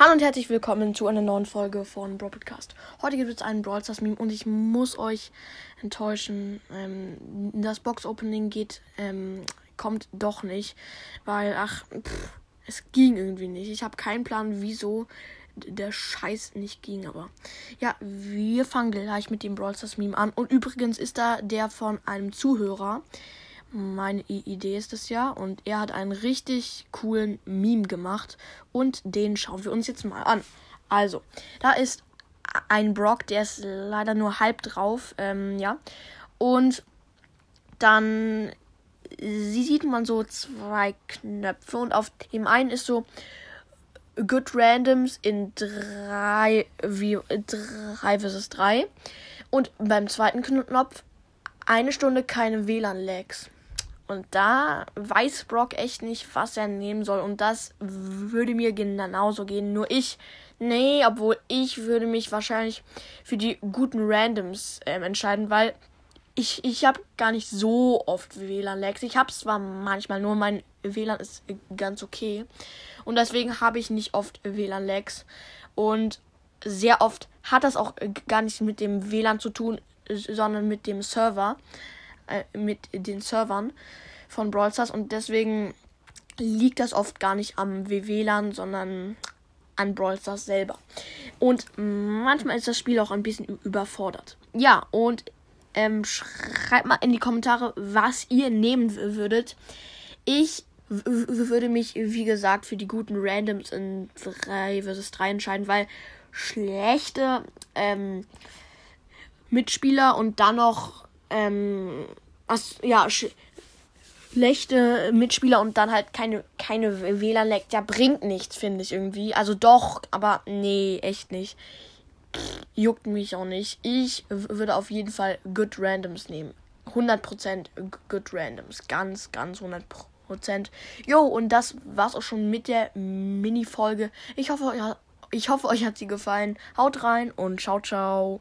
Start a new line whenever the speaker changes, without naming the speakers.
Hallo und herzlich willkommen zu einer neuen Folge von Brawl Podcast. Heute gibt es einen Brawl Stars Meme und ich muss euch enttäuschen. Ähm, das Box Opening geht, ähm, kommt doch nicht, weil, ach, pff, es ging irgendwie nicht. Ich habe keinen Plan, wieso der Scheiß nicht ging, aber ja, wir fangen gleich mit dem Brawl Stars Meme an. Und übrigens ist da der von einem Zuhörer. Meine Idee ist es ja. Und er hat einen richtig coolen Meme gemacht. Und den schauen wir uns jetzt mal an. Also, da ist ein Brock, der ist leider nur halb drauf. Ähm, ja. Und dann sieht man so zwei Knöpfe. Und auf dem einen ist so Good Randoms in 3 wie 3 vs 3. Und beim zweiten Knopf eine Stunde keine WLAN-Lags. Und da weiß Brock echt nicht, was er nehmen soll. Und das würde mir genauso gehen. Nur ich, nee, obwohl ich würde mich wahrscheinlich für die guten Randoms ähm, entscheiden, weil ich, ich habe gar nicht so oft WLAN-Lags. Ich habe zwar manchmal, nur mein WLAN ist ganz okay. Und deswegen habe ich nicht oft WLAN-Lags. Und sehr oft hat das auch gar nichts mit dem WLAN zu tun, sondern mit dem Server äh, mit den Servern von Brawl Stars und deswegen liegt das oft gar nicht am WWLAN, sondern an Brawl Stars selber. Und manchmal ist das Spiel auch ein bisschen überfordert. Ja, und ähm, schreibt mal in die Kommentare, was ihr nehmen würdet. Ich würde mich, wie gesagt, für die guten Randoms in 3 vs 3 entscheiden, weil schlechte ähm, Mitspieler und dann noch ähm, was, ja, schlechte Mitspieler und dann halt keine, keine WLAN-Lag, ja, bringt nichts, finde ich irgendwie. Also doch, aber nee, echt nicht. Pff, juckt mich auch nicht. Ich würde auf jeden Fall Good Randoms nehmen. 100% Good Randoms. Ganz, ganz 100%. Jo, und das war's auch schon mit der Mini-Folge. Ich hoffe, ich hoffe, euch hat sie gefallen. Haut rein und ciao, ciao.